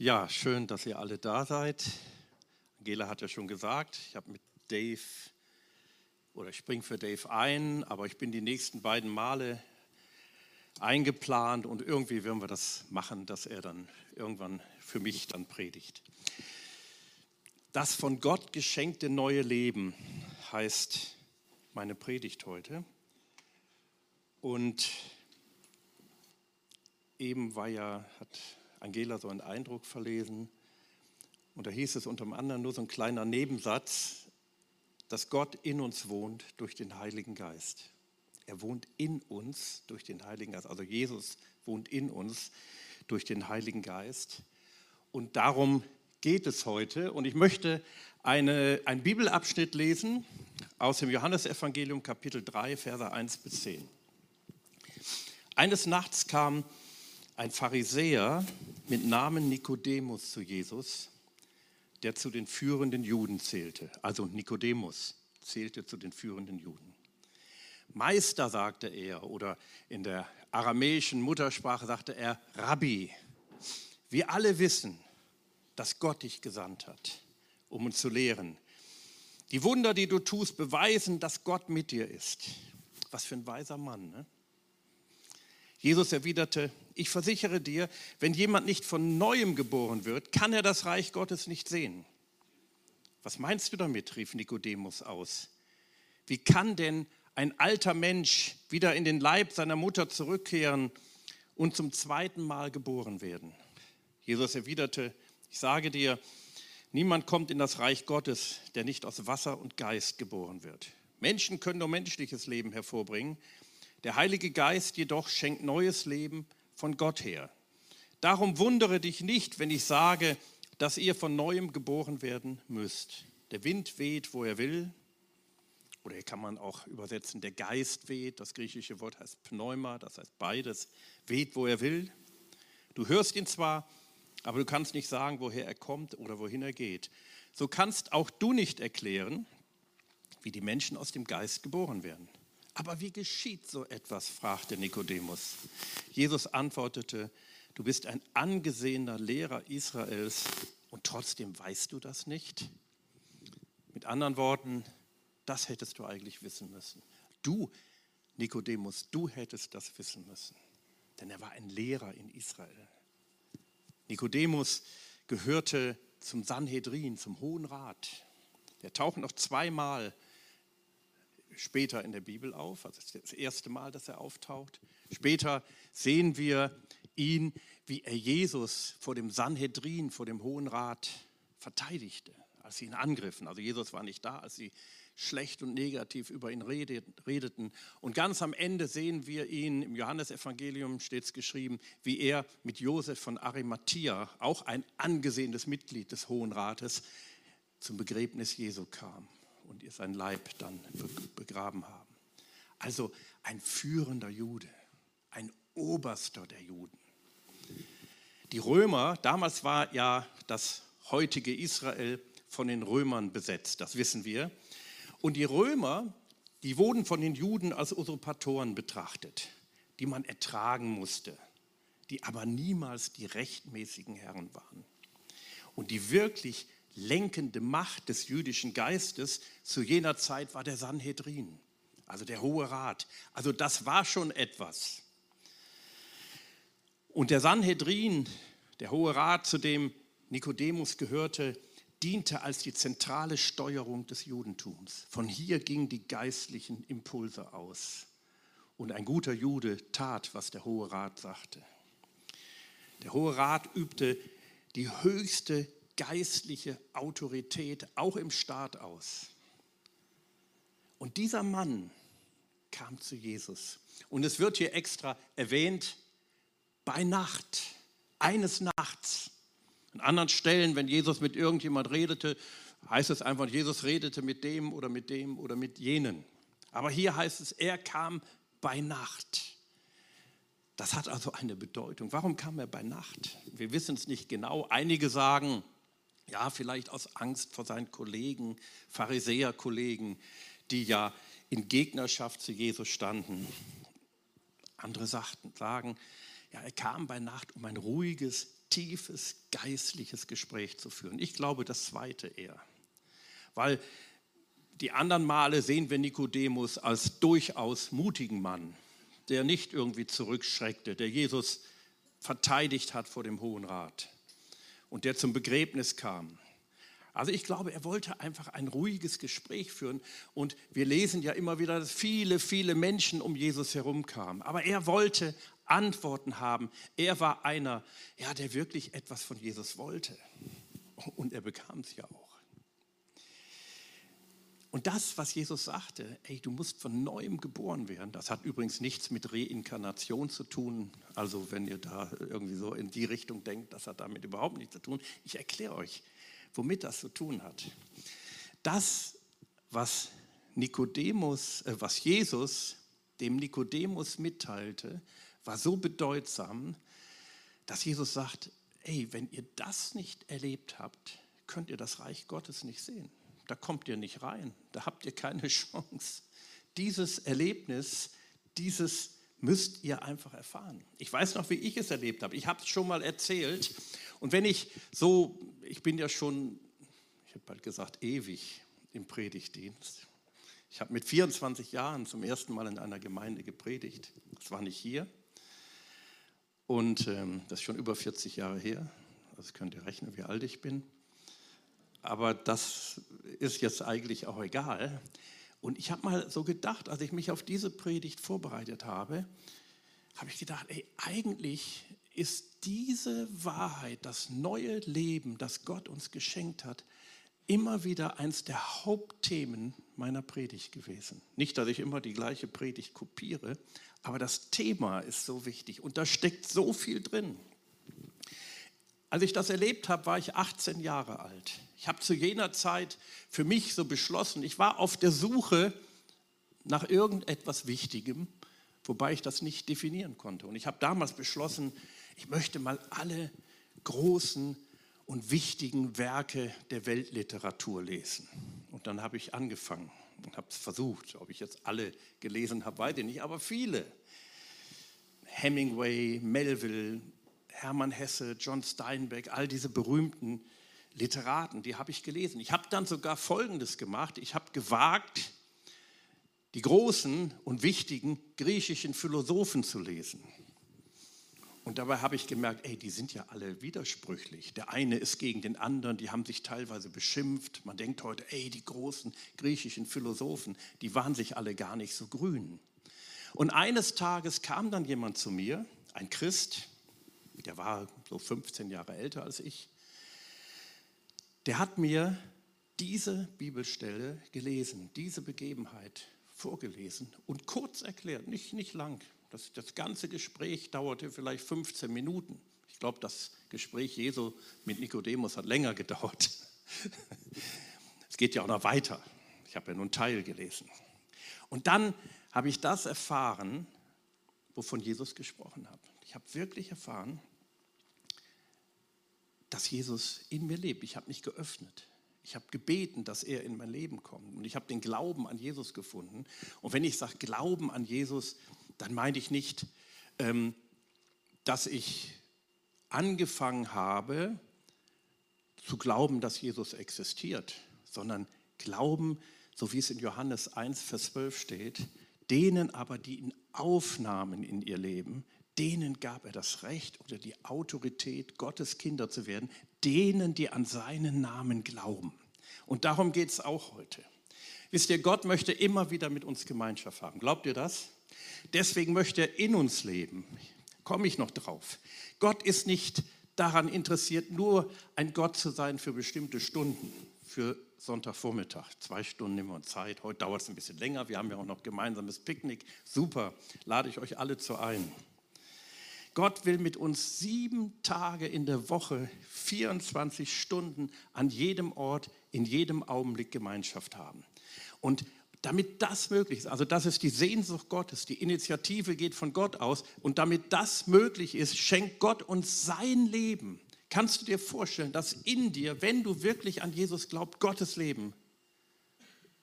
Ja, schön, dass ihr alle da seid. Angela hat ja schon gesagt, ich habe mit Dave oder ich springe für Dave ein, aber ich bin die nächsten beiden Male eingeplant und irgendwie werden wir das machen, dass er dann irgendwann für mich dann predigt. Das von Gott geschenkte neue Leben heißt meine Predigt heute. Und eben war ja, hat Angela so einen Eindruck verlesen. Und da hieß es unter anderem nur so ein kleiner Nebensatz, dass Gott in uns wohnt durch den Heiligen Geist. Er wohnt in uns durch den Heiligen Geist. Also Jesus wohnt in uns durch den Heiligen Geist. Und darum geht es heute. Und ich möchte eine, einen Bibelabschnitt lesen aus dem Johannesevangelium Kapitel 3, Verse 1 bis 10. Eines Nachts kam ein Pharisäer mit Namen Nikodemus zu Jesus, der zu den führenden Juden zählte. Also Nikodemus zählte zu den führenden Juden. Meister sagte er, oder in der aramäischen Muttersprache sagte er Rabbi. Wir alle wissen, dass Gott dich gesandt hat, um uns zu lehren. Die Wunder, die du tust, beweisen, dass Gott mit dir ist. Was für ein weiser Mann. Ne? Jesus erwiderte, ich versichere dir, wenn jemand nicht von neuem geboren wird, kann er das Reich Gottes nicht sehen. Was meinst du damit? rief Nikodemus aus. Wie kann denn ein alter Mensch wieder in den Leib seiner Mutter zurückkehren und zum zweiten Mal geboren werden? Jesus erwiderte, ich sage dir, niemand kommt in das Reich Gottes, der nicht aus Wasser und Geist geboren wird. Menschen können nur menschliches Leben hervorbringen, der Heilige Geist jedoch schenkt neues Leben von Gott her. Darum wundere dich nicht, wenn ich sage, dass ihr von neuem geboren werden müsst. Der Wind weht, wo er will. Oder hier kann man auch übersetzen, der Geist weht. Das griechische Wort heißt Pneuma, das heißt beides. Weht, wo er will. Du hörst ihn zwar, aber du kannst nicht sagen, woher er kommt oder wohin er geht. So kannst auch du nicht erklären, wie die Menschen aus dem Geist geboren werden. Aber wie geschieht so etwas? fragte Nikodemus. Jesus antwortete, du bist ein angesehener Lehrer Israels und trotzdem weißt du das nicht? Mit anderen Worten, das hättest du eigentlich wissen müssen. Du, Nikodemus, du hättest das wissen müssen, denn er war ein Lehrer in Israel. Nikodemus gehörte zum Sanhedrin, zum Hohen Rat. Der taucht noch zweimal später in der Bibel auf, also das erste Mal, dass er auftaucht. Später sehen wir ihn, wie er Jesus vor dem Sanhedrin, vor dem Hohen Rat verteidigte, als sie ihn angriffen. Also Jesus war nicht da, als sie schlecht und negativ über ihn redeten. Und ganz am Ende sehen wir ihn, im Johannesevangelium steht es geschrieben, wie er mit Josef von Arimathea, auch ein angesehenes Mitglied des Hohen Rates, zum Begräbnis Jesu kam und ihr sein Leib dann begraben haben. Also ein führender Jude, ein Oberster der Juden. Die Römer, damals war ja das heutige Israel von den Römern besetzt, das wissen wir. Und die Römer, die wurden von den Juden als Usurpatoren betrachtet, die man ertragen musste, die aber niemals die rechtmäßigen Herren waren. Und die wirklich lenkende Macht des jüdischen Geistes zu jener Zeit war der Sanhedrin, also der Hohe Rat. Also das war schon etwas. Und der Sanhedrin, der Hohe Rat, zu dem Nikodemus gehörte, diente als die zentrale Steuerung des Judentums. Von hier gingen die geistlichen Impulse aus. Und ein guter Jude tat, was der Hohe Rat sagte. Der Hohe Rat übte die höchste geistliche Autorität auch im Staat aus. Und dieser Mann kam zu Jesus. Und es wird hier extra erwähnt, bei Nacht, eines Nachts. An anderen Stellen, wenn Jesus mit irgendjemand redete, heißt es einfach, Jesus redete mit dem oder mit dem oder mit jenen. Aber hier heißt es, er kam bei Nacht. Das hat also eine Bedeutung. Warum kam er bei Nacht? Wir wissen es nicht genau. Einige sagen, ja, vielleicht aus Angst vor seinen Kollegen, Pharisäerkollegen, die ja in Gegnerschaft zu Jesus standen. Andere sagten, sagen, Ja, er kam bei Nacht, um ein ruhiges, tiefes, geistliches Gespräch zu führen. Ich glaube, das zweite eher. Weil die anderen Male sehen wir Nikodemus als durchaus mutigen Mann, der nicht irgendwie zurückschreckte, der Jesus verteidigt hat vor dem Hohen Rat und der zum Begräbnis kam. Also ich glaube, er wollte einfach ein ruhiges Gespräch führen. Und wir lesen ja immer wieder, dass viele, viele Menschen um Jesus herum kamen. Aber er wollte Antworten haben. Er war einer, ja, der wirklich etwas von Jesus wollte. Und er bekam es ja auch. Und das, was Jesus sagte, ey, du musst von neuem geboren werden, das hat übrigens nichts mit Reinkarnation zu tun. Also wenn ihr da irgendwie so in die Richtung denkt, das hat damit überhaupt nichts zu tun. Ich erkläre euch, womit das zu tun hat. Das, was Nikodemus, äh, was Jesus dem Nikodemus mitteilte, war so bedeutsam, dass Jesus sagt, ey, wenn ihr das nicht erlebt habt, könnt ihr das Reich Gottes nicht sehen. Da kommt ihr nicht rein, da habt ihr keine Chance. Dieses Erlebnis, dieses müsst ihr einfach erfahren. Ich weiß noch, wie ich es erlebt habe. Ich habe es schon mal erzählt. Und wenn ich so, ich bin ja schon, ich habe bald gesagt, ewig im Predigtdienst. Ich habe mit 24 Jahren zum ersten Mal in einer Gemeinde gepredigt. Das war nicht hier. Und ähm, das ist schon über 40 Jahre her. Das könnt ihr rechnen, wie alt ich bin. Aber das ist jetzt eigentlich auch egal. Und ich habe mal so gedacht, als ich mich auf diese Predigt vorbereitet habe, habe ich gedacht, ey, eigentlich ist diese Wahrheit, das neue Leben, das Gott uns geschenkt hat, immer wieder eins der Hauptthemen meiner Predigt gewesen. Nicht, dass ich immer die gleiche Predigt kopiere, aber das Thema ist so wichtig und da steckt so viel drin. Als ich das erlebt habe, war ich 18 Jahre alt. Ich habe zu jener Zeit für mich so beschlossen, ich war auf der Suche nach irgendetwas Wichtigem, wobei ich das nicht definieren konnte. Und ich habe damals beschlossen, ich möchte mal alle großen und wichtigen Werke der Weltliteratur lesen. Und dann habe ich angefangen und habe es versucht. Ob ich jetzt alle gelesen habe, weiß ich nicht, aber viele. Hemingway, Melville, Hermann Hesse, John Steinbeck, all diese berühmten Literaten, die habe ich gelesen. Ich habe dann sogar Folgendes gemacht. Ich habe gewagt, die großen und wichtigen griechischen Philosophen zu lesen. Und dabei habe ich gemerkt, ey, die sind ja alle widersprüchlich. Der eine ist gegen den anderen, die haben sich teilweise beschimpft. Man denkt heute, ey, die großen griechischen Philosophen, die waren sich alle gar nicht so grün. Und eines Tages kam dann jemand zu mir, ein Christ, der war so 15 Jahre älter als ich, der hat mir diese Bibelstelle gelesen, diese Begebenheit vorgelesen und kurz erklärt, nicht, nicht lang. Das, das ganze Gespräch dauerte vielleicht 15 Minuten. Ich glaube, das Gespräch Jesu mit Nikodemus hat länger gedauert. es geht ja auch noch weiter. Ich habe ja nur einen Teil gelesen. Und dann habe ich das erfahren, wovon Jesus gesprochen hat. Ich habe wirklich erfahren, dass Jesus in mir lebt. Ich habe mich geöffnet. Ich habe gebeten, dass er in mein Leben kommt. Und ich habe den Glauben an Jesus gefunden. Und wenn ich sage Glauben an Jesus, dann meine ich nicht, ähm, dass ich angefangen habe zu glauben, dass Jesus existiert, sondern Glauben, so wie es in Johannes 1, Vers 12 steht, denen aber, die ihn aufnahmen in ihr Leben, denen gab er das Recht oder die Autorität, Gottes Kinder zu werden, denen, die an seinen Namen glauben. Und darum geht es auch heute. Wisst ihr, Gott möchte immer wieder mit uns Gemeinschaft haben. Glaubt ihr das? Deswegen möchte er in uns leben. Komme ich noch drauf. Gott ist nicht daran interessiert, nur ein Gott zu sein für bestimmte Stunden, für Sonntagvormittag. Zwei Stunden nehmen wir uns Zeit. Heute dauert es ein bisschen länger. Wir haben ja auch noch gemeinsames Picknick. Super, lade ich euch alle zu ein. Gott will mit uns sieben Tage in der Woche, 24 Stunden an jedem Ort, in jedem Augenblick Gemeinschaft haben. Und damit das möglich ist, also das ist die Sehnsucht Gottes, die Initiative geht von Gott aus und damit das möglich ist, schenkt Gott uns sein Leben. Kannst du dir vorstellen, dass in dir, wenn du wirklich an Jesus glaubst, Gottes Leben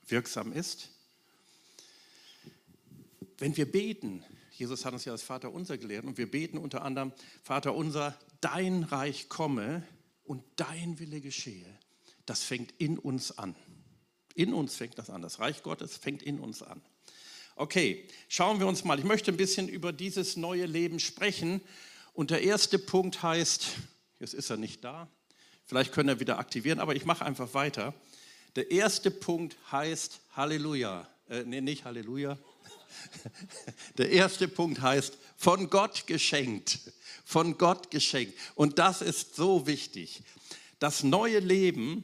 wirksam ist? Wenn wir beten, Jesus hat uns ja das Vater unser gelehrt und wir beten unter anderem, Vater unser, dein Reich komme und dein Wille geschehe. Das fängt in uns an. In uns fängt das an. Das Reich Gottes fängt in uns an. Okay, schauen wir uns mal. Ich möchte ein bisschen über dieses neue Leben sprechen. Und der erste Punkt heißt, jetzt ist er nicht da, vielleicht können er wieder aktivieren, aber ich mache einfach weiter. Der erste Punkt heißt Halleluja. Äh, nee, nicht Halleluja. Der erste Punkt heißt von Gott geschenkt. Von Gott geschenkt. Und das ist so wichtig. Das neue Leben,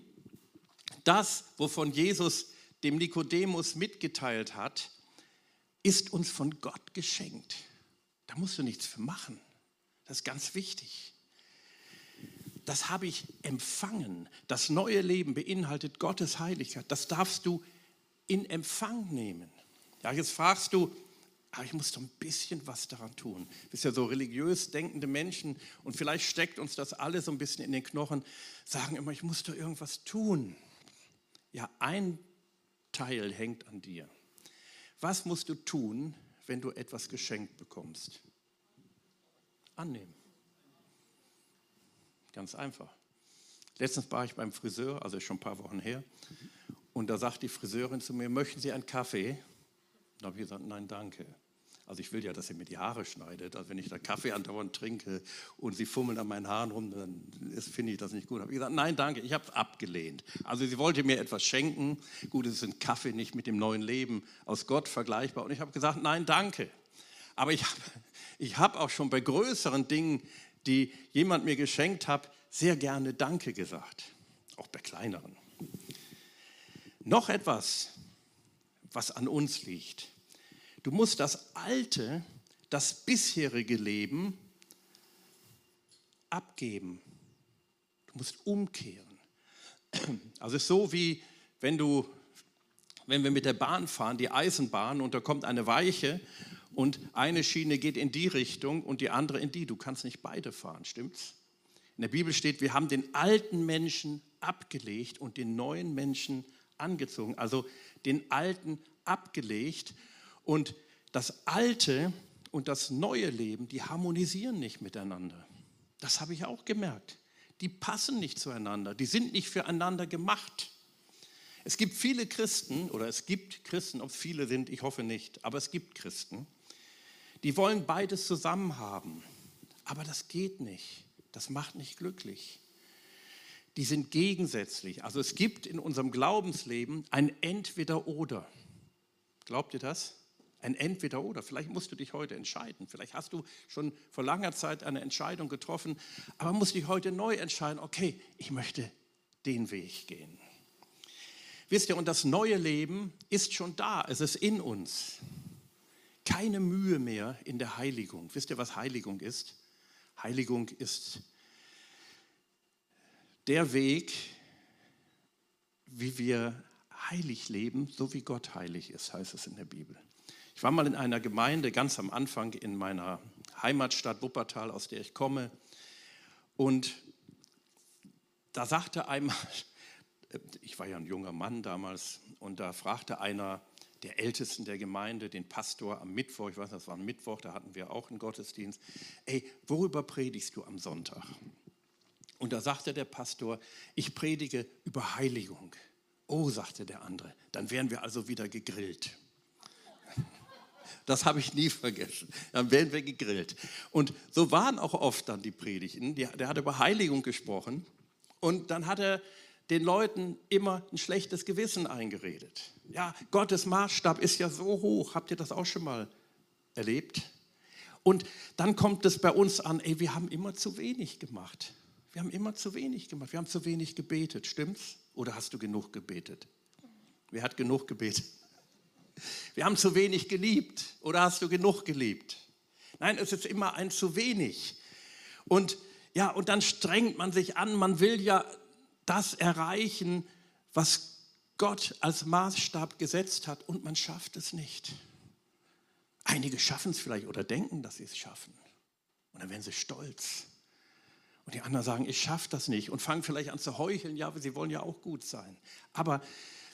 das, wovon Jesus dem Nikodemus mitgeteilt hat, ist uns von Gott geschenkt. Da musst du nichts für machen. Das ist ganz wichtig. Das habe ich empfangen. Das neue Leben beinhaltet Gottes Heiligkeit. Das darfst du in Empfang nehmen. Ja, jetzt fragst du, aber ich muss doch ein bisschen was daran tun. Du bist ja so religiös denkende Menschen und vielleicht steckt uns das alle so ein bisschen in den Knochen, sagen immer, ich muss doch irgendwas tun. Ja, ein Teil hängt an dir. Was musst du tun, wenn du etwas geschenkt bekommst? Annehmen. Ganz einfach. Letztens war ich beim Friseur, also schon ein paar Wochen her, und da sagt die Friseurin zu mir, möchten Sie einen Kaffee? Da habe ich gesagt, nein, danke. Also ich will ja, dass sie mir die Haare schneidet. Also wenn ich da Kaffee andauernd trinke und sie fummeln an meinen Haaren rum, dann finde ich das nicht gut. Habe ich gesagt, nein, danke, ich habe es abgelehnt. Also sie wollte mir etwas schenken. Gut, es ist ein Kaffee nicht mit dem neuen Leben aus Gott vergleichbar. Und ich habe gesagt, nein, danke. Aber ich habe ich hab auch schon bei größeren Dingen, die jemand mir geschenkt hat, sehr gerne Danke gesagt. Auch bei kleineren. Noch etwas, was an uns liegt. Du musst das alte, das bisherige Leben abgeben. Du musst umkehren. Also es ist so wie wenn du, wenn wir mit der Bahn fahren, die Eisenbahn und da kommt eine Weiche und eine Schiene geht in die Richtung und die andere in die. Du kannst nicht beide fahren, stimmt's? In der Bibel steht, wir haben den alten Menschen abgelegt und den neuen Menschen angezogen. Also den alten abgelegt und das alte und das neue Leben, die harmonisieren nicht miteinander. Das habe ich auch gemerkt. Die passen nicht zueinander, die sind nicht füreinander gemacht. Es gibt viele Christen, oder es gibt Christen, ob es viele sind, ich hoffe nicht, aber es gibt Christen, die wollen beides zusammen haben. Aber das geht nicht. Das macht nicht glücklich. Die sind gegensätzlich. Also es gibt in unserem Glaubensleben ein Entweder-Oder. Glaubt ihr das? Ein Entweder-Oder. Vielleicht musst du dich heute entscheiden. Vielleicht hast du schon vor langer Zeit eine Entscheidung getroffen, aber musst dich heute neu entscheiden, okay, ich möchte den Weg gehen. Wisst ihr, und das neue Leben ist schon da, es ist in uns. Keine Mühe mehr in der Heiligung. Wisst ihr, was Heiligung ist? Heiligung ist der Weg, wie wir heilig leben, so wie Gott heilig ist, heißt es in der Bibel. Ich war mal in einer Gemeinde ganz am Anfang in meiner Heimatstadt Wuppertal, aus der ich komme. Und da sagte einmal, ich war ja ein junger Mann damals, und da fragte einer der Ältesten der Gemeinde, den Pastor am Mittwoch, ich weiß, das war ein Mittwoch, da hatten wir auch einen Gottesdienst, ey, worüber predigst du am Sonntag? Und da sagte der Pastor, ich predige über Heiligung. Oh, sagte der andere, dann wären wir also wieder gegrillt. Das habe ich nie vergessen. Dann werden wir gegrillt. Und so waren auch oft dann die Predigten. Der hat über Heiligung gesprochen und dann hat er den Leuten immer ein schlechtes Gewissen eingeredet. Ja, Gottes Maßstab ist ja so hoch. Habt ihr das auch schon mal erlebt? Und dann kommt es bei uns an, ey, wir haben immer zu wenig gemacht. Wir haben immer zu wenig gemacht. Wir haben zu wenig gebetet, stimmt's? Oder hast du genug gebetet? Wer hat genug gebetet? Wir haben zu wenig geliebt. Oder hast du genug geliebt? Nein, es ist immer ein zu wenig. Und ja, und dann strengt man sich an. Man will ja das erreichen, was Gott als Maßstab gesetzt hat. Und man schafft es nicht. Einige schaffen es vielleicht oder denken, dass sie es schaffen. Und dann werden sie stolz. Und die anderen sagen, ich schaffe das nicht und fangen vielleicht an zu heucheln, ja, aber sie wollen ja auch gut sein. Aber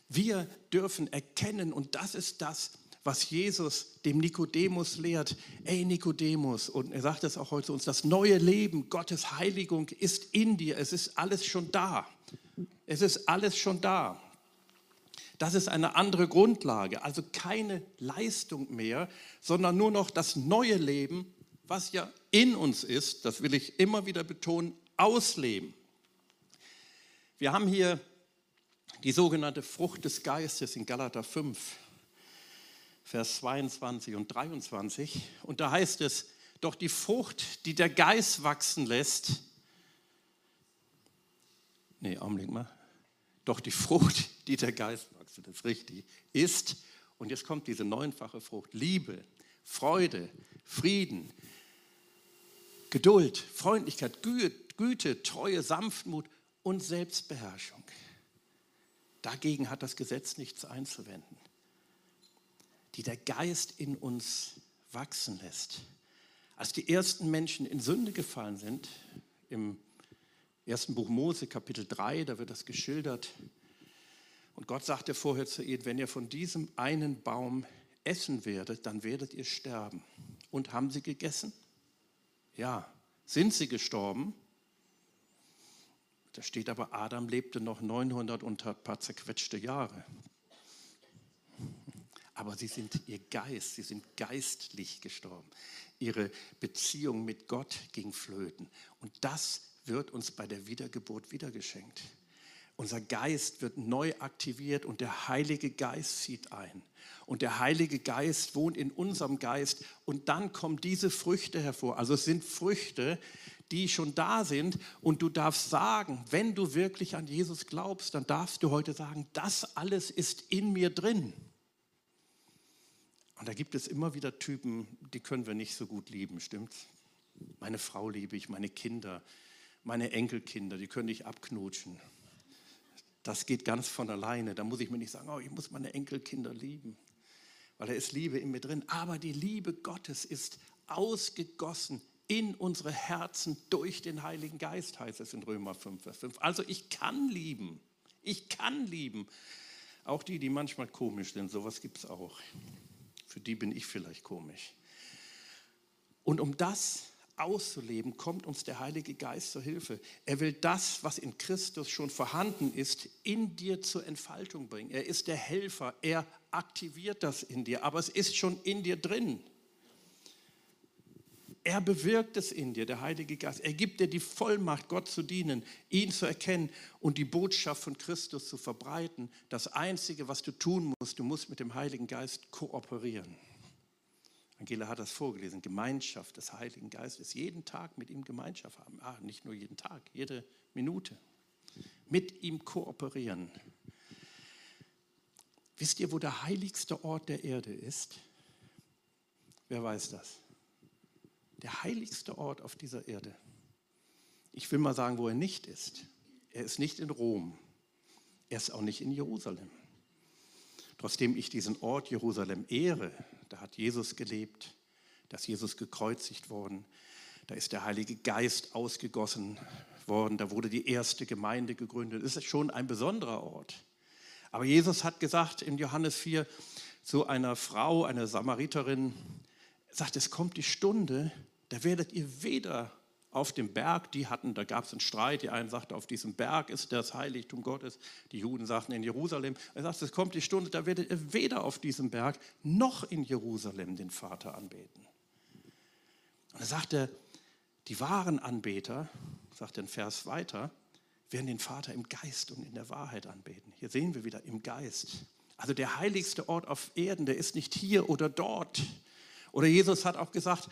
wir dürfen erkennen, und das ist das, was Jesus dem Nikodemus lehrt. Ey Nikodemus, und er sagt es auch heute zu uns, das neue Leben, Gottes Heiligung ist in dir. Es ist alles schon da. Es ist alles schon da. Das ist eine andere Grundlage, also keine Leistung mehr, sondern nur noch das neue Leben, was ja in uns ist, das will ich immer wieder betonen, ausleben. Wir haben hier die sogenannte Frucht des Geistes in Galater 5, Vers 22 und 23. Und da heißt es, doch die Frucht, die der Geist wachsen lässt, nee, Augenblick mal, doch die Frucht, die der Geist wachsen, das ist richtig, ist, und jetzt kommt diese neunfache Frucht, Liebe, Freude, Frieden, Geduld, Freundlichkeit, Güte, Treue, Sanftmut und Selbstbeherrschung. Dagegen hat das Gesetz nichts einzuwenden. Die der Geist in uns wachsen lässt. Als die ersten Menschen in Sünde gefallen sind, im ersten Buch Mose, Kapitel 3, da wird das geschildert. Und Gott sagte vorher zu ihnen, wenn ihr von diesem einen Baum essen werdet, dann werdet ihr sterben. Und haben sie gegessen? Ja. Sind sie gestorben? Da steht aber, Adam lebte noch 900 und ein paar zerquetschte Jahre. Aber sie sind ihr Geist, sie sind geistlich gestorben. Ihre Beziehung mit Gott ging flöten. Und das wird uns bei der Wiedergeburt wiedergeschenkt. Unser Geist wird neu aktiviert und der Heilige Geist zieht ein. Und der Heilige Geist wohnt in unserem Geist und dann kommen diese Früchte hervor. Also es sind Früchte, die schon da sind und du darfst sagen, wenn du wirklich an Jesus glaubst, dann darfst du heute sagen, das alles ist in mir drin. Und da gibt es immer wieder Typen, die können wir nicht so gut lieben, stimmt's? Meine Frau liebe ich, meine Kinder, meine Enkelkinder, die können dich abknutschen. Das geht ganz von alleine. Da muss ich mir nicht sagen, oh, ich muss meine Enkelkinder lieben, weil da ist Liebe in mir drin. Aber die Liebe Gottes ist ausgegossen in unsere Herzen durch den Heiligen Geist, heißt es in Römer 5, Vers 5. Also ich kann lieben. Ich kann lieben. Auch die, die manchmal komisch sind, sowas gibt es auch. Für die bin ich vielleicht komisch. Und um das auszuleben, kommt uns der Heilige Geist zur Hilfe. Er will das, was in Christus schon vorhanden ist, in dir zur Entfaltung bringen. Er ist der Helfer, er aktiviert das in dir, aber es ist schon in dir drin. Er bewirkt es in dir, der Heilige Geist. Er gibt dir die Vollmacht, Gott zu dienen, ihn zu erkennen und die Botschaft von Christus zu verbreiten. Das Einzige, was du tun musst, du musst mit dem Heiligen Geist kooperieren. Angela hat das vorgelesen, Gemeinschaft des Heiligen Geistes. Jeden Tag mit ihm Gemeinschaft haben. Ah, nicht nur jeden Tag, jede Minute. Mit ihm kooperieren. Wisst ihr, wo der heiligste Ort der Erde ist? Wer weiß das? der heiligste Ort auf dieser Erde. Ich will mal sagen, wo er nicht ist. Er ist nicht in Rom. Er ist auch nicht in Jerusalem. Trotzdem ich diesen Ort Jerusalem ehre, da hat Jesus gelebt, da ist Jesus gekreuzigt worden, da ist der Heilige Geist ausgegossen worden, da wurde die erste Gemeinde gegründet. Es ist schon ein besonderer Ort. Aber Jesus hat gesagt in Johannes 4 zu einer Frau, einer Samariterin, sagt, es kommt die Stunde, da werdet ihr weder auf dem Berg, die hatten, da gab es einen Streit, die einen sagten, auf diesem Berg ist das Heiligtum Gottes, die Juden sagten in Jerusalem. Er sagt, es kommt die Stunde, da werdet ihr weder auf diesem Berg noch in Jerusalem den Vater anbeten. Und er sagte, die wahren Anbeter, sagt den Vers weiter, werden den Vater im Geist und in der Wahrheit anbeten. Hier sehen wir wieder im Geist. Also der heiligste Ort auf Erden, der ist nicht hier oder dort. Oder Jesus hat auch gesagt,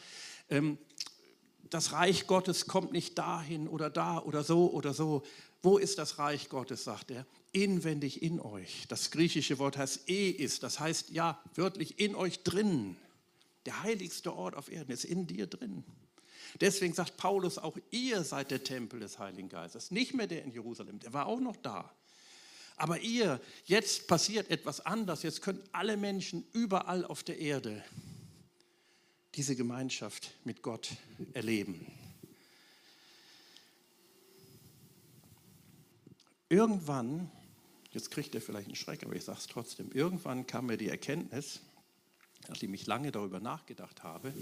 ähm, das Reich Gottes kommt nicht dahin oder da oder so oder so. Wo ist das Reich Gottes, sagt er? Inwendig in euch. Das griechische Wort heißt e ist, das heißt ja wörtlich in euch drin. Der heiligste Ort auf Erden ist in dir drin. Deswegen sagt Paulus auch, ihr seid der Tempel des Heiligen Geistes. Nicht mehr der in Jerusalem, der war auch noch da. Aber ihr, jetzt passiert etwas anders. Jetzt können alle Menschen überall auf der Erde diese Gemeinschaft mit Gott erleben. Irgendwann, jetzt kriegt er vielleicht einen Schreck, aber ich sage es trotzdem, irgendwann kam mir die Erkenntnis, nachdem ich lange darüber nachgedacht habe,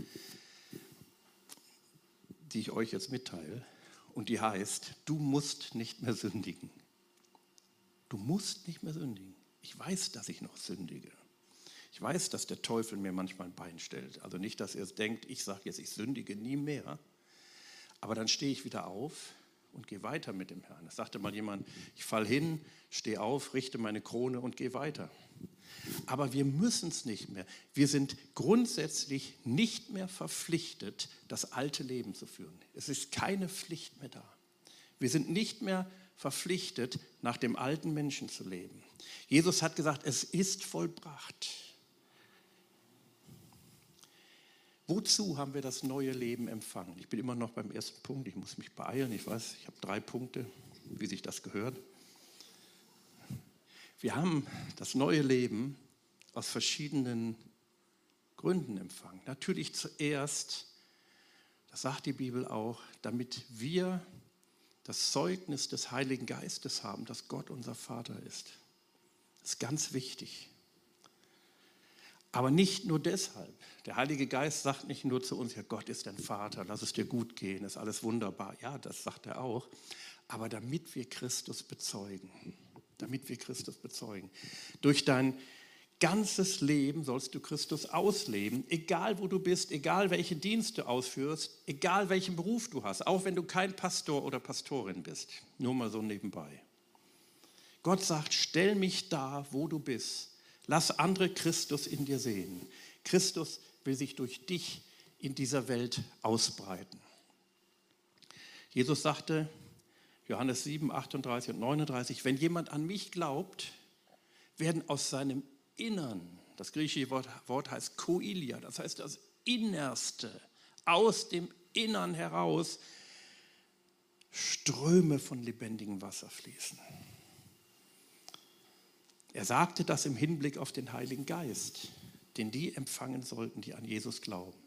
die ich euch jetzt mitteile. Und die heißt, du musst nicht mehr sündigen. Du musst nicht mehr sündigen. Ich weiß, dass ich noch sündige. Ich weiß, dass der Teufel mir manchmal ein Bein stellt. Also nicht, dass er denkt, ich sage jetzt, ich sündige nie mehr. Aber dann stehe ich wieder auf und gehe weiter mit dem Herrn. Es sagte mal jemand, ich falle hin, stehe auf, richte meine Krone und gehe weiter. Aber wir müssen es nicht mehr. Wir sind grundsätzlich nicht mehr verpflichtet, das alte Leben zu führen. Es ist keine Pflicht mehr da. Wir sind nicht mehr verpflichtet, nach dem alten Menschen zu leben. Jesus hat gesagt, es ist vollbracht. Wozu haben wir das neue Leben empfangen? Ich bin immer noch beim ersten Punkt, ich muss mich beeilen, ich weiß, ich habe drei Punkte, wie sich das gehört. Wir haben das neue Leben aus verschiedenen Gründen empfangen. Natürlich zuerst, das sagt die Bibel auch, damit wir das Zeugnis des Heiligen Geistes haben, dass Gott unser Vater ist. Das ist ganz wichtig. Aber nicht nur deshalb. Der Heilige Geist sagt nicht nur zu uns, ja, Gott ist dein Vater, lass es dir gut gehen, ist alles wunderbar. Ja, das sagt er auch. Aber damit wir Christus bezeugen damit wir Christus bezeugen. Durch dein ganzes Leben sollst du Christus ausleben, egal wo du bist, egal welche Dienste ausführst, egal welchen Beruf du hast, auch wenn du kein Pastor oder Pastorin bist. Nur mal so nebenbei. Gott sagt, stell mich da, wo du bist. Lass andere Christus in dir sehen. Christus will sich durch dich in dieser Welt ausbreiten. Jesus sagte, Johannes 7, 38 und 39, wenn jemand an mich glaubt, werden aus seinem Innern, das griechische Wort, Wort heißt Koilia, das heißt das Innerste, aus dem Innern heraus Ströme von lebendigem Wasser fließen. Er sagte das im Hinblick auf den Heiligen Geist, den die empfangen sollten, die an Jesus glauben.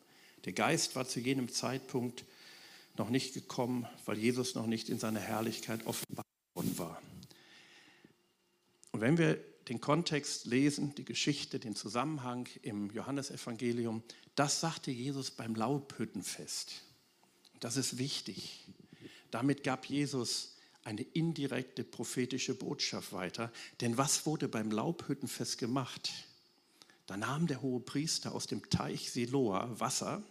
Der Geist war zu jenem Zeitpunkt noch nicht gekommen, weil Jesus noch nicht in seiner Herrlichkeit offenbar worden war. Und wenn wir den Kontext lesen, die Geschichte, den Zusammenhang im Johannesevangelium, das sagte Jesus beim Laubhüttenfest. Das ist wichtig. Damit gab Jesus eine indirekte prophetische Botschaft weiter. Denn was wurde beim Laubhüttenfest gemacht? Da nahm der hohe Priester aus dem Teich Siloa Wasser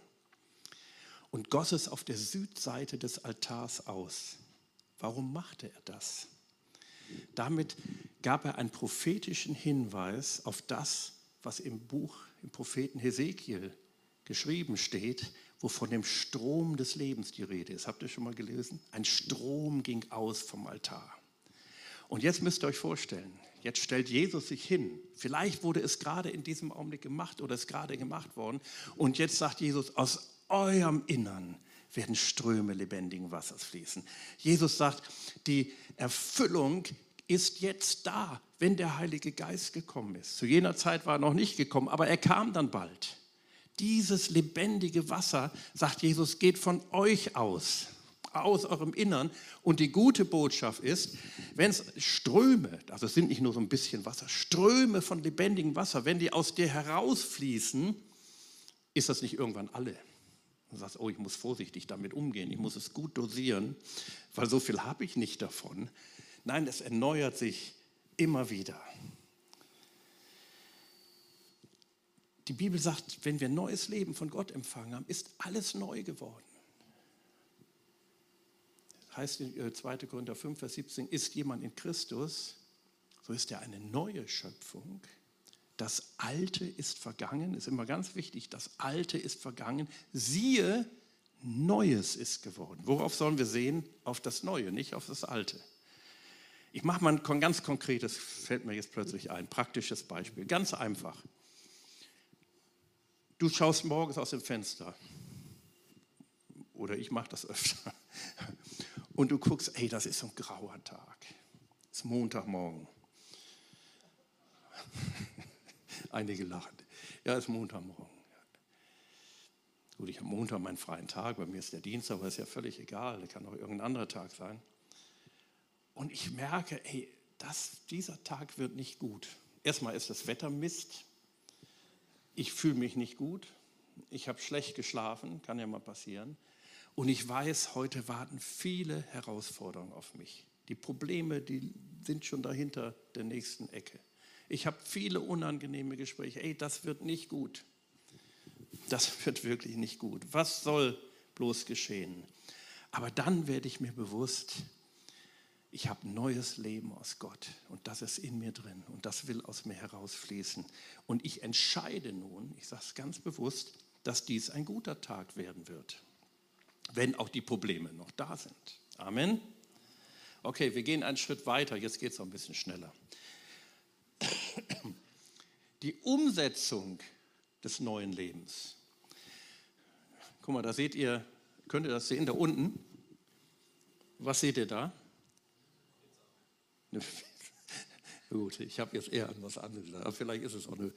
und goss es auf der Südseite des Altars aus. Warum machte er das? Damit gab er einen prophetischen Hinweis auf das, was im Buch, im Propheten Hesekiel geschrieben steht, wo von dem Strom des Lebens die Rede ist. Habt ihr schon mal gelesen? Ein Strom ging aus vom Altar. Und jetzt müsst ihr euch vorstellen, jetzt stellt Jesus sich hin. Vielleicht wurde es gerade in diesem Augenblick gemacht oder ist gerade gemacht worden. Und jetzt sagt Jesus, aus eurem Innern werden Ströme lebendigen Wassers fließen. Jesus sagt, die Erfüllung ist jetzt da, wenn der Heilige Geist gekommen ist. Zu jener Zeit war er noch nicht gekommen, aber er kam dann bald. Dieses lebendige Wasser, sagt Jesus, geht von euch aus, aus eurem Innern. Und die gute Botschaft ist, wenn es Ströme, also es sind nicht nur so ein bisschen Wasser, Ströme von lebendigem Wasser, wenn die aus dir herausfließen, ist das nicht irgendwann alle. Du sagst, oh, ich muss vorsichtig damit umgehen, ich muss es gut dosieren, weil so viel habe ich nicht davon. Nein, es erneuert sich immer wieder. Die Bibel sagt, wenn wir neues Leben von Gott empfangen haben, ist alles neu geworden. Das heißt in 2. Äh, Korinther 5, Vers 17, ist jemand in Christus, so ist er eine neue Schöpfung. Das Alte ist vergangen, ist immer ganz wichtig, das Alte ist vergangen. Siehe, Neues ist geworden. Worauf sollen wir sehen? Auf das Neue, nicht auf das Alte. Ich mache mal ein ganz konkretes, fällt mir jetzt plötzlich ein, praktisches Beispiel. Ganz einfach. Du schaust morgens aus dem Fenster. Oder ich mache das öfter. Und du guckst, ey, das ist so ein grauer Tag. Es ist Montagmorgen. Einige lachen. Ja, es ist Montagmorgen. Gut, ich habe Montag meinen freien Tag, bei mir ist der Dienstag, aber ist ja völlig egal, das kann auch irgendein anderer Tag sein. Und ich merke, ey, das, dieser Tag wird nicht gut. Erstmal ist das Wetter Mist. Ich fühle mich nicht gut, ich habe schlecht geschlafen, kann ja mal passieren. Und ich weiß, heute warten viele Herausforderungen auf mich. Die Probleme, die sind schon dahinter der nächsten Ecke. Ich habe viele unangenehme Gespräche. Ey, das wird nicht gut. Das wird wirklich nicht gut. Was soll bloß geschehen? Aber dann werde ich mir bewusst, ich habe neues Leben aus Gott und das ist in mir drin und das will aus mir herausfließen. Und ich entscheide nun, ich sage es ganz bewusst, dass dies ein guter Tag werden wird, wenn auch die Probleme noch da sind. Amen. Okay, wir gehen einen Schritt weiter, jetzt geht es noch ein bisschen schneller. Die Umsetzung des neuen Lebens. Guck mal, da seht ihr, könnt ihr das sehen, da unten? Was seht ihr da? Gut, ich habe jetzt eher an was anderes gedacht. Vielleicht ist es auch eine,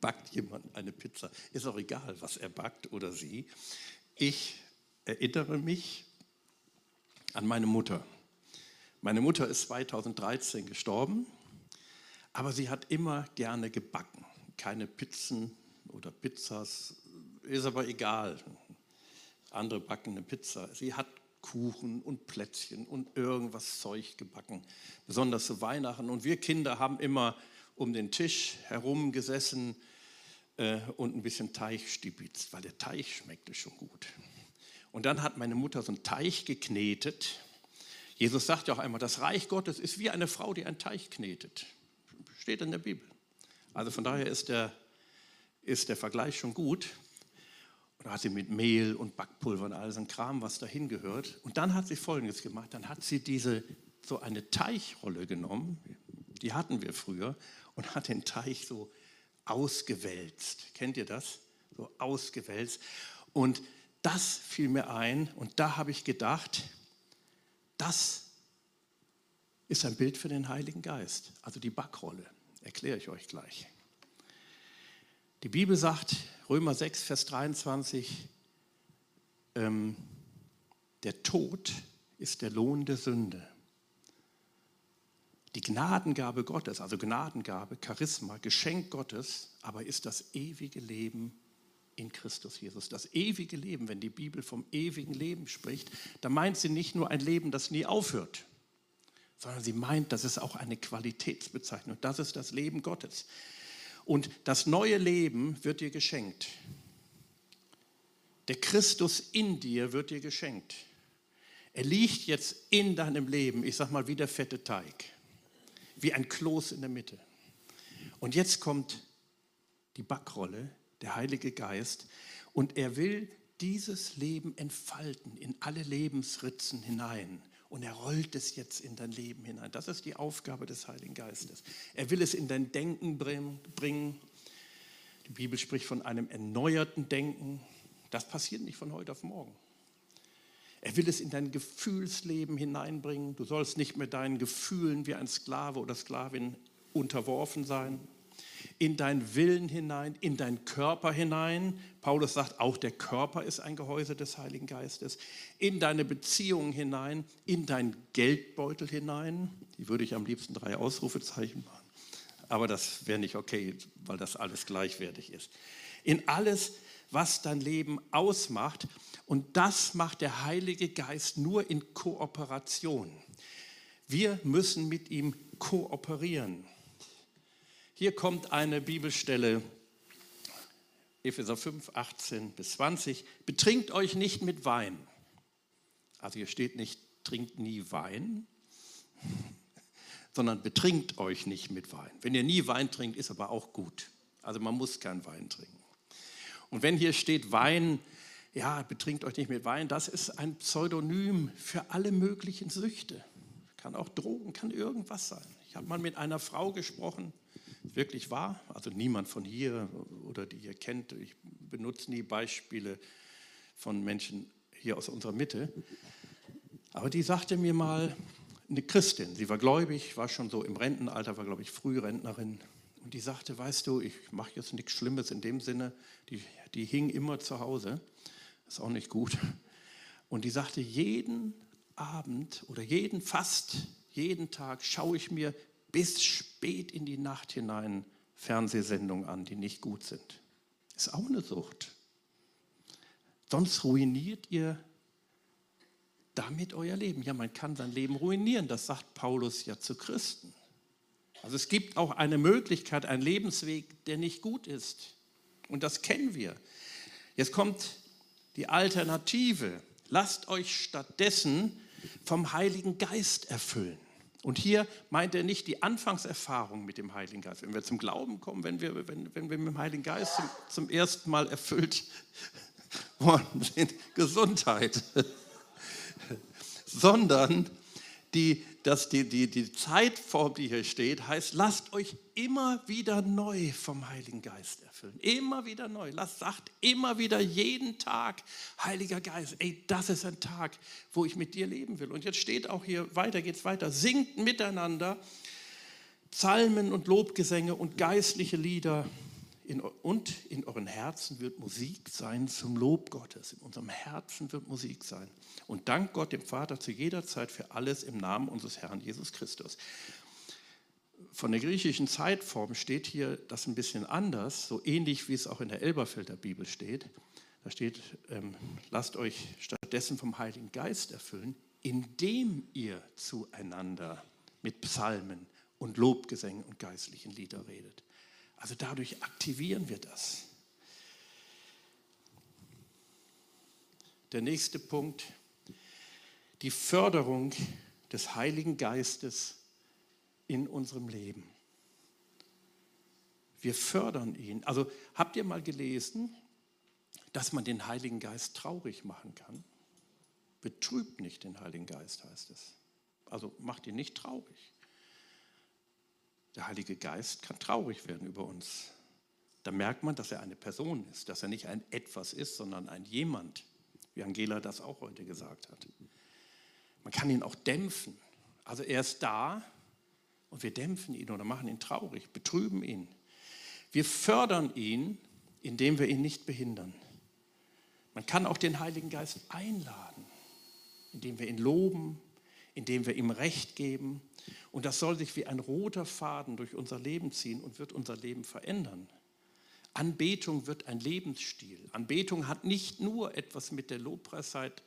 backt jemand eine Pizza. Ist auch egal, was er backt oder sie. Ich erinnere mich an meine Mutter. Meine Mutter ist 2013 gestorben, aber sie hat immer gerne gebacken. Keine Pizzen oder Pizzas, ist aber egal. Andere backen eine Pizza. Sie hat Kuchen und Plätzchen und irgendwas Zeug gebacken, besonders zu Weihnachten. Und wir Kinder haben immer um den Tisch herum gesessen äh, und ein bisschen Teig stibitzt, weil der Teig schmeckte schon gut. Und dann hat meine Mutter so einen Teig geknetet. Jesus sagt ja auch einmal, das Reich Gottes ist wie eine Frau, die einen Teig knetet. Steht in der Bibel. Also von daher ist der, ist der Vergleich schon gut. Und da hat sie mit Mehl und Backpulver und all so ein Kram, was dahin gehört. Und dann hat sie Folgendes gemacht. Dann hat sie diese, so eine Teichrolle genommen, die hatten wir früher, und hat den Teich so ausgewälzt. Kennt ihr das? So ausgewälzt. Und das fiel mir ein und da habe ich gedacht, das ist ein Bild für den Heiligen Geist, also die Backrolle. Erkläre ich euch gleich. Die Bibel sagt, Römer 6, Vers 23, ähm, der Tod ist der Lohn der Sünde. Die Gnadengabe Gottes, also Gnadengabe, Charisma, Geschenk Gottes, aber ist das ewige Leben in Christus Jesus. Das ewige Leben, wenn die Bibel vom ewigen Leben spricht, dann meint sie nicht nur ein Leben, das nie aufhört, sondern sie meint, das ist auch eine Qualitätsbezeichnung. Das ist das Leben Gottes. Und das neue Leben wird dir geschenkt. Der Christus in dir wird dir geschenkt. Er liegt jetzt in deinem Leben, ich sag mal wie der fette Teig, wie ein Kloß in der Mitte. Und jetzt kommt die Backrolle, der Heilige Geist, und er will dieses Leben entfalten in alle Lebensritzen hinein und er rollt es jetzt in dein Leben hinein. Das ist die Aufgabe des Heiligen Geistes. Er will es in dein Denken bringen. Die Bibel spricht von einem erneuerten Denken. Das passiert nicht von heute auf morgen. Er will es in dein Gefühlsleben hineinbringen. Du sollst nicht mehr deinen Gefühlen wie ein Sklave oder Sklavin unterworfen sein in deinen Willen hinein, in deinen Körper hinein. Paulus sagt, auch der Körper ist ein Gehäuse des Heiligen Geistes. In deine Beziehungen hinein, in deinen Geldbeutel hinein. Die würde ich am liebsten drei Ausrufezeichen machen. Aber das wäre nicht okay, weil das alles gleichwertig ist. In alles, was dein Leben ausmacht. Und das macht der Heilige Geist nur in Kooperation. Wir müssen mit ihm kooperieren. Hier kommt eine Bibelstelle, Epheser 5, 18 bis 20. Betrinkt euch nicht mit Wein. Also hier steht nicht, trinkt nie Wein, sondern betrinkt euch nicht mit Wein. Wenn ihr nie Wein trinkt, ist aber auch gut. Also man muss keinen Wein trinken. Und wenn hier steht Wein, ja, betrinkt euch nicht mit Wein, das ist ein Pseudonym für alle möglichen Süchte. Kann auch Drogen, kann irgendwas sein. Ich habe mal mit einer Frau gesprochen, wirklich wahr. Also niemand von hier oder die ihr kennt, ich benutze nie Beispiele von Menschen hier aus unserer Mitte. Aber die sagte mir mal, eine Christin, sie war gläubig, war schon so im Rentenalter, war glaube ich Frührentnerin. Und die sagte, weißt du, ich mache jetzt nichts Schlimmes in dem Sinne, die, die hing immer zu Hause, ist auch nicht gut. Und die sagte, jeden Abend oder jeden, fast jeden Tag schaue ich mir bis spät in die Nacht hinein Fernsehsendungen an, die nicht gut sind. Ist auch eine Sucht. Sonst ruiniert ihr damit euer Leben. Ja, man kann sein Leben ruinieren, das sagt Paulus ja zu Christen. Also es gibt auch eine Möglichkeit, einen Lebensweg, der nicht gut ist. Und das kennen wir. Jetzt kommt die Alternative. Lasst euch stattdessen vom Heiligen Geist erfüllen. Und hier meint er nicht die Anfangserfahrung mit dem Heiligen Geist. Wenn wir zum Glauben kommen, wenn wir, wenn, wenn wir mit dem Heiligen Geist zum, zum ersten Mal erfüllt worden sind, Gesundheit, sondern die, dass die, die, die Zeitform, die hier steht, heißt, lasst euch immer wieder neu vom Heiligen Geist erfüllen. Immer wieder neu. Lasst, sagt immer wieder jeden Tag, Heiliger Geist, ey, das ist ein Tag, wo ich mit dir leben will. Und jetzt steht auch hier, weiter geht's weiter, singt miteinander Psalmen und Lobgesänge und geistliche Lieder in, und in euren Herzen wird Musik sein zum Lob Gottes. In unserem Herzen wird Musik sein. Und dank Gott dem Vater zu jeder Zeit für alles im Namen unseres Herrn Jesus Christus. Von der griechischen Zeitform steht hier das ein bisschen anders, so ähnlich wie es auch in der Elberfelder Bibel steht. Da steht, ähm, lasst euch stattdessen vom Heiligen Geist erfüllen, indem ihr zueinander mit Psalmen und Lobgesängen und geistlichen Lieder redet. Also dadurch aktivieren wir das. Der nächste Punkt, die Förderung des Heiligen Geistes in unserem Leben. Wir fördern ihn. Also habt ihr mal gelesen, dass man den Heiligen Geist traurig machen kann? Betrübt nicht den Heiligen Geist, heißt es. Also macht ihn nicht traurig. Der Heilige Geist kann traurig werden über uns. Da merkt man, dass er eine Person ist, dass er nicht ein Etwas ist, sondern ein Jemand, wie Angela das auch heute gesagt hat. Man kann ihn auch dämpfen. Also er ist da und wir dämpfen ihn oder machen ihn traurig, betrüben ihn. Wir fördern ihn, indem wir ihn nicht behindern. Man kann auch den Heiligen Geist einladen, indem wir ihn loben, indem wir ihm Recht geben, und das soll sich wie ein roter Faden durch unser Leben ziehen und wird unser Leben verändern. Anbetung wird ein Lebensstil. Anbetung hat nicht nur etwas mit der Lobpreiszeit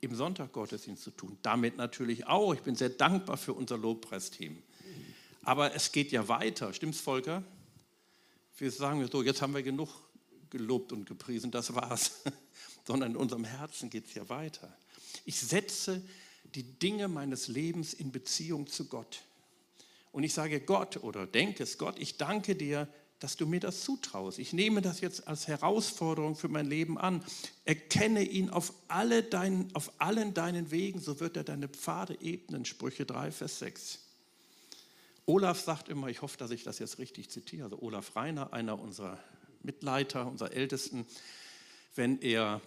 im Sonntaggottesdienst zu tun. Damit natürlich auch. Ich bin sehr dankbar für unser Lobpreisteam. Aber es geht ja weiter. Stimmt's, Volker? Wir sagen so, jetzt haben wir genug gelobt und gepriesen, das war's. Sondern in unserem Herzen geht es ja weiter. Ich setze die Dinge meines Lebens in Beziehung zu Gott. Und ich sage Gott oder denke es Gott, ich danke dir, dass du mir das zutraust. Ich nehme das jetzt als Herausforderung für mein Leben an. Erkenne ihn auf, alle dein, auf allen deinen Wegen, so wird er deine Pfade ebnen. Sprüche 3, Vers 6. Olaf sagt immer, ich hoffe, dass ich das jetzt richtig zitiere, also Olaf Reiner, einer unserer Mitleiter, unserer Ältesten, wenn er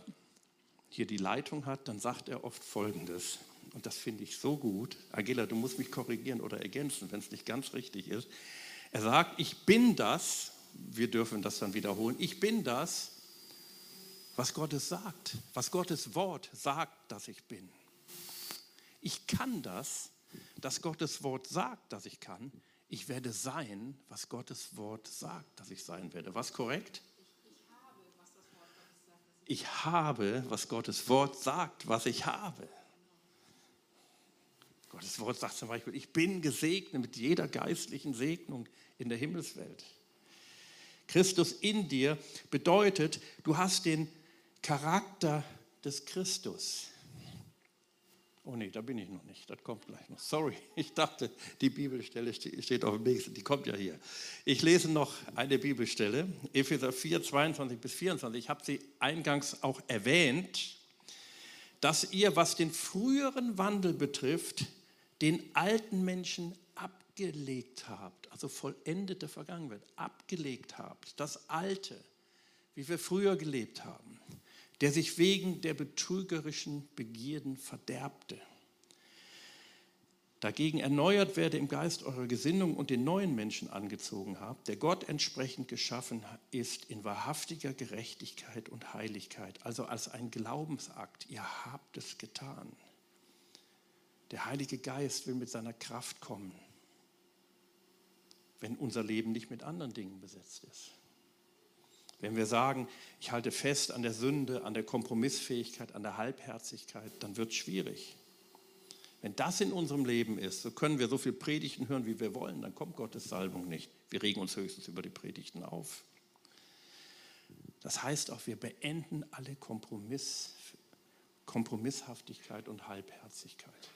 hier die Leitung hat, dann sagt er oft Folgendes und das finde ich so gut, Angela, du musst mich korrigieren oder ergänzen, wenn es nicht ganz richtig ist. Er sagt, ich bin das, wir dürfen das dann wiederholen, ich bin das, was Gottes sagt, was Gottes Wort sagt, dass ich bin. Ich kann das, dass Gottes Wort sagt, dass ich kann. Ich werde sein, was Gottes Wort sagt, dass ich sein werde. Was korrekt? Ich habe, was Gottes Wort sagt, was ich habe. Gottes Wort sagt zum Beispiel, ich bin gesegnet mit jeder geistlichen Segnung in der Himmelswelt. Christus in dir bedeutet, du hast den Charakter des Christus. Oh nee, da bin ich noch nicht. Das kommt gleich noch. Sorry, ich dachte, die Bibelstelle steht auf dem nächsten. Die kommt ja hier. Ich lese noch eine Bibelstelle, Epheser 4, 22 bis 24. Ich habe sie eingangs auch erwähnt, dass ihr, was den früheren Wandel betrifft, den alten Menschen abgelegt habt, also vollendete Vergangenheit, abgelegt habt, das Alte, wie wir früher gelebt haben, der sich wegen der betrügerischen Begierden verderbte. Dagegen erneuert werde im Geist eurer Gesinnung und den neuen Menschen angezogen habt, der Gott entsprechend geschaffen ist in wahrhaftiger Gerechtigkeit und Heiligkeit, also als ein Glaubensakt. Ihr habt es getan. Der Heilige Geist will mit seiner Kraft kommen, wenn unser Leben nicht mit anderen Dingen besetzt ist. Wenn wir sagen, ich halte fest an der Sünde, an der Kompromissfähigkeit, an der Halbherzigkeit, dann wird es schwierig. Wenn das in unserem Leben ist, so können wir so viel Predigten hören, wie wir wollen, dann kommt Gottes Salbung nicht. Wir regen uns höchstens über die Predigten auf. Das heißt auch, wir beenden alle Kompromiss, Kompromisshaftigkeit und Halbherzigkeit.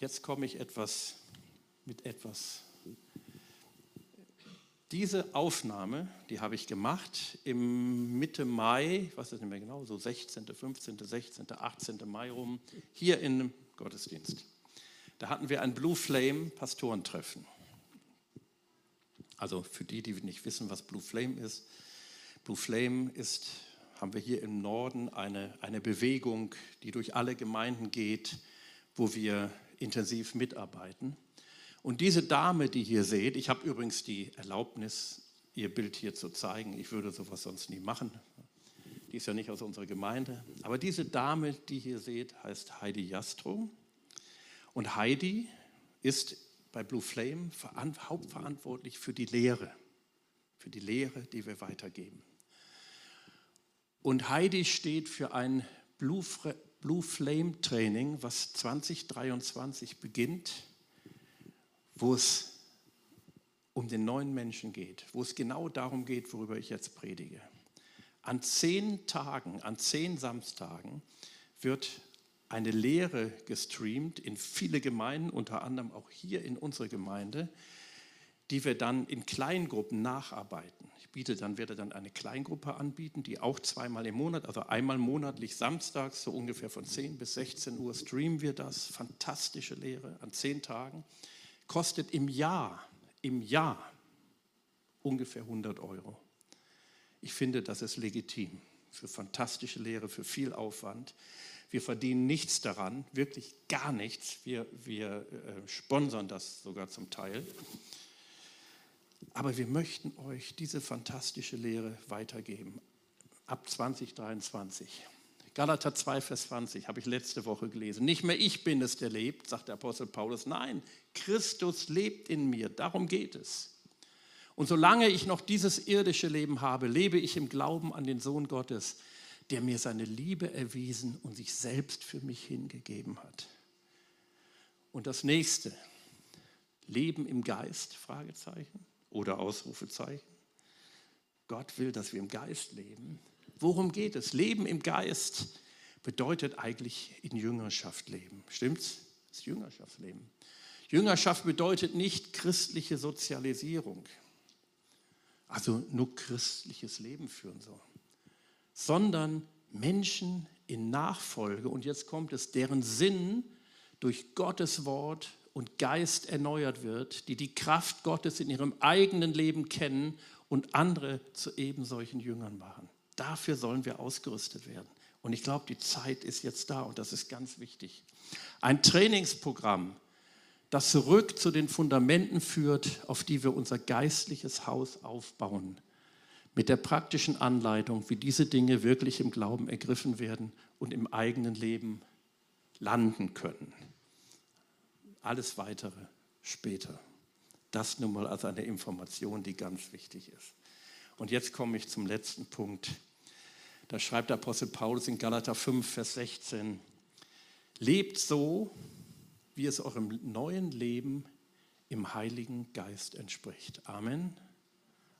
Jetzt komme ich etwas mit etwas. Diese Aufnahme, die habe ich gemacht im Mitte Mai, was ist nicht mehr genau, so 16., 15., 16., 18. Mai rum, hier in Gottesdienst. Da hatten wir ein Blue Flame Pastorentreffen. Also für die, die nicht wissen, was Blue Flame ist. Blue Flame ist, haben wir hier im Norden eine, eine Bewegung, die durch alle Gemeinden geht, wo wir intensiv mitarbeiten. Und diese Dame, die hier seht, ich habe übrigens die Erlaubnis, ihr Bild hier zu zeigen. Ich würde sowas sonst nie machen. Die ist ja nicht aus unserer Gemeinde. Aber diese Dame, die hier seht, heißt Heidi Jastro. Und Heidi ist bei Blue Flame hauptverantwortlich für die Lehre, für die Lehre, die wir weitergeben. Und Heidi steht für ein Blue, Blue Flame Training, was 2023 beginnt, wo es um den neuen Menschen geht, wo es genau darum geht, worüber ich jetzt predige. An zehn Tagen, an zehn Samstagen wird eine Lehre gestreamt in viele Gemeinden, unter anderem auch hier in unserer Gemeinde, die wir dann in Kleingruppen nacharbeiten. Ich biete dann, werde dann eine Kleingruppe anbieten, die auch zweimal im Monat, also einmal monatlich samstags, so ungefähr von 10 bis 16 Uhr streamen wir das. Fantastische Lehre an zehn Tagen. Kostet im Jahr, im Jahr ungefähr 100 Euro. Ich finde, das ist legitim für fantastische Lehre, für viel Aufwand. Wir verdienen nichts daran, wirklich gar nichts. Wir, wir äh, sponsern das sogar zum Teil. Aber wir möchten euch diese fantastische Lehre weitergeben. Ab 2023. Galater 2, Vers 20 habe ich letzte Woche gelesen. Nicht mehr ich bin es, der lebt, sagt der Apostel Paulus. Nein, Christus lebt in mir. Darum geht es. Und solange ich noch dieses irdische Leben habe, lebe ich im Glauben an den Sohn Gottes, der mir seine Liebe erwiesen und sich selbst für mich hingegeben hat. Und das nächste, Leben im Geist, Fragezeichen oder Ausrufezeichen. Gott will, dass wir im Geist leben. Worum geht es? Leben im Geist bedeutet eigentlich in Jüngerschaft leben. Stimmt's? Das ist Jüngerschaftsleben. Jüngerschaft bedeutet nicht christliche Sozialisierung also nur christliches Leben führen soll, sondern Menschen in Nachfolge, und jetzt kommt es, deren Sinn durch Gottes Wort und Geist erneuert wird, die die Kraft Gottes in ihrem eigenen Leben kennen und andere zu eben solchen Jüngern machen. Dafür sollen wir ausgerüstet werden. Und ich glaube, die Zeit ist jetzt da und das ist ganz wichtig. Ein Trainingsprogramm, das zurück zu den Fundamenten führt, auf die wir unser geistliches Haus aufbauen. Mit der praktischen Anleitung, wie diese Dinge wirklich im Glauben ergriffen werden und im eigenen Leben landen können. Alles weitere später. Das nun mal als eine Information, die ganz wichtig ist. Und jetzt komme ich zum letzten Punkt. Da schreibt der Apostel Paulus in Galater 5, Vers 16, lebt so, wie es eurem neuen Leben im Heiligen Geist entspricht. Amen.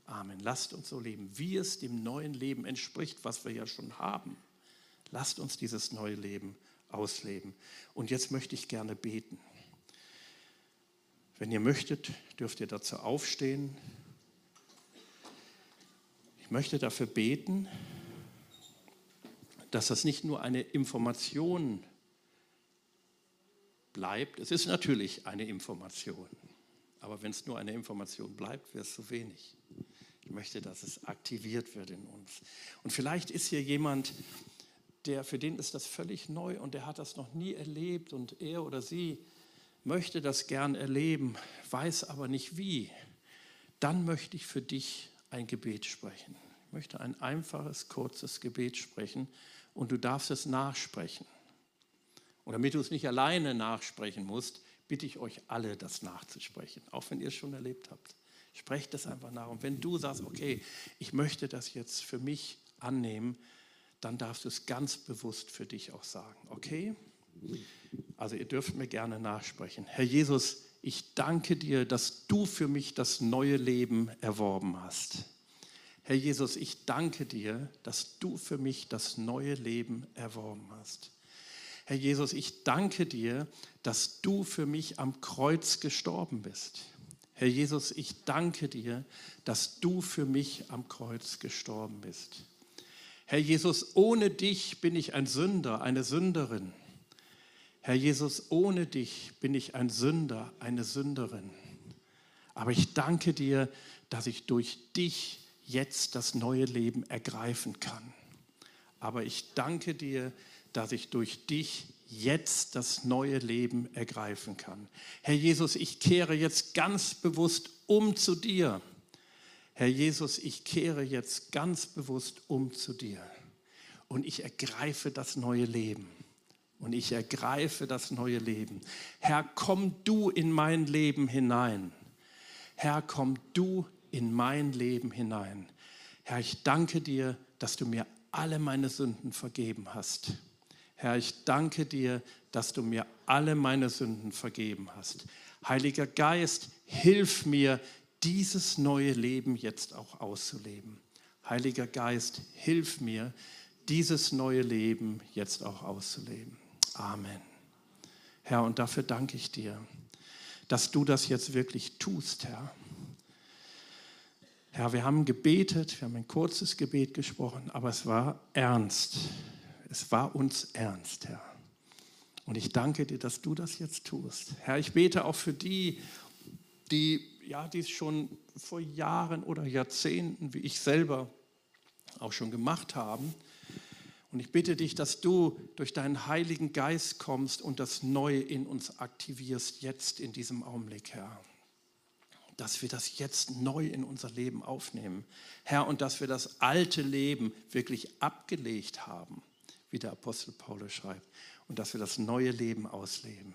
Amen. Lasst uns so leben, wie es dem neuen Leben entspricht, was wir ja schon haben. Lasst uns dieses neue Leben ausleben. Und jetzt möchte ich gerne beten. Wenn ihr möchtet, dürft ihr dazu aufstehen. Ich möchte dafür beten, dass das nicht nur eine Information bleibt, es ist natürlich eine Information, aber wenn es nur eine Information bleibt, wäre es zu wenig. Ich möchte, dass es aktiviert wird in uns. Und vielleicht ist hier jemand, der, für den ist das völlig neu und der hat das noch nie erlebt und er oder sie möchte das gern erleben, weiß aber nicht wie. Dann möchte ich für dich ein Gebet sprechen. Ich möchte ein einfaches, kurzes Gebet sprechen und du darfst es nachsprechen. Und damit du es nicht alleine nachsprechen musst, bitte ich euch alle, das nachzusprechen, auch wenn ihr es schon erlebt habt. Sprecht das einfach nach. Und wenn du sagst, okay, ich möchte das jetzt für mich annehmen, dann darfst du es ganz bewusst für dich auch sagen. Okay? Also ihr dürft mir gerne nachsprechen. Herr Jesus, ich danke dir, dass du für mich das neue Leben erworben hast. Herr Jesus, ich danke dir, dass du für mich das neue Leben erworben hast. Herr Jesus, ich danke dir, dass du für mich am Kreuz gestorben bist. Herr Jesus, ich danke dir, dass du für mich am Kreuz gestorben bist. Herr Jesus, ohne dich bin ich ein Sünder, eine Sünderin. Herr Jesus, ohne dich bin ich ein Sünder, eine Sünderin. Aber ich danke dir, dass ich durch dich jetzt das neue Leben ergreifen kann. Aber ich danke dir, dass ich durch dich jetzt das neue Leben ergreifen kann. Herr Jesus, ich kehre jetzt ganz bewusst um zu dir. Herr Jesus, ich kehre jetzt ganz bewusst um zu dir. Und ich ergreife das neue Leben. Und ich ergreife das neue Leben. Herr, komm du in mein Leben hinein. Herr, komm du in mein Leben hinein. Herr, ich danke dir, dass du mir alle meine Sünden vergeben hast. Herr, ich danke dir, dass du mir alle meine Sünden vergeben hast. Heiliger Geist, hilf mir, dieses neue Leben jetzt auch auszuleben. Heiliger Geist, hilf mir, dieses neue Leben jetzt auch auszuleben. Amen. Herr, und dafür danke ich dir, dass du das jetzt wirklich tust, Herr. Herr, wir haben gebetet, wir haben ein kurzes Gebet gesprochen, aber es war ernst. Es war uns ernst, Herr. Und ich danke dir, dass du das jetzt tust. Herr, ich bete auch für die, die ja, dies schon vor Jahren oder Jahrzehnten, wie ich selber, auch schon gemacht haben und ich bitte dich, dass du durch deinen Heiligen Geist kommst und das Neue in uns aktivierst, jetzt in diesem Augenblick, Herr. Dass wir das jetzt neu in unser Leben aufnehmen, Herr, und dass wir das alte Leben wirklich abgelegt haben, wie der Apostel Paulus schreibt, und dass wir das neue Leben ausleben.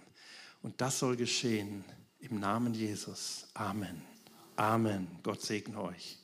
Und das soll geschehen im Namen Jesus. Amen. Amen. Gott segne euch.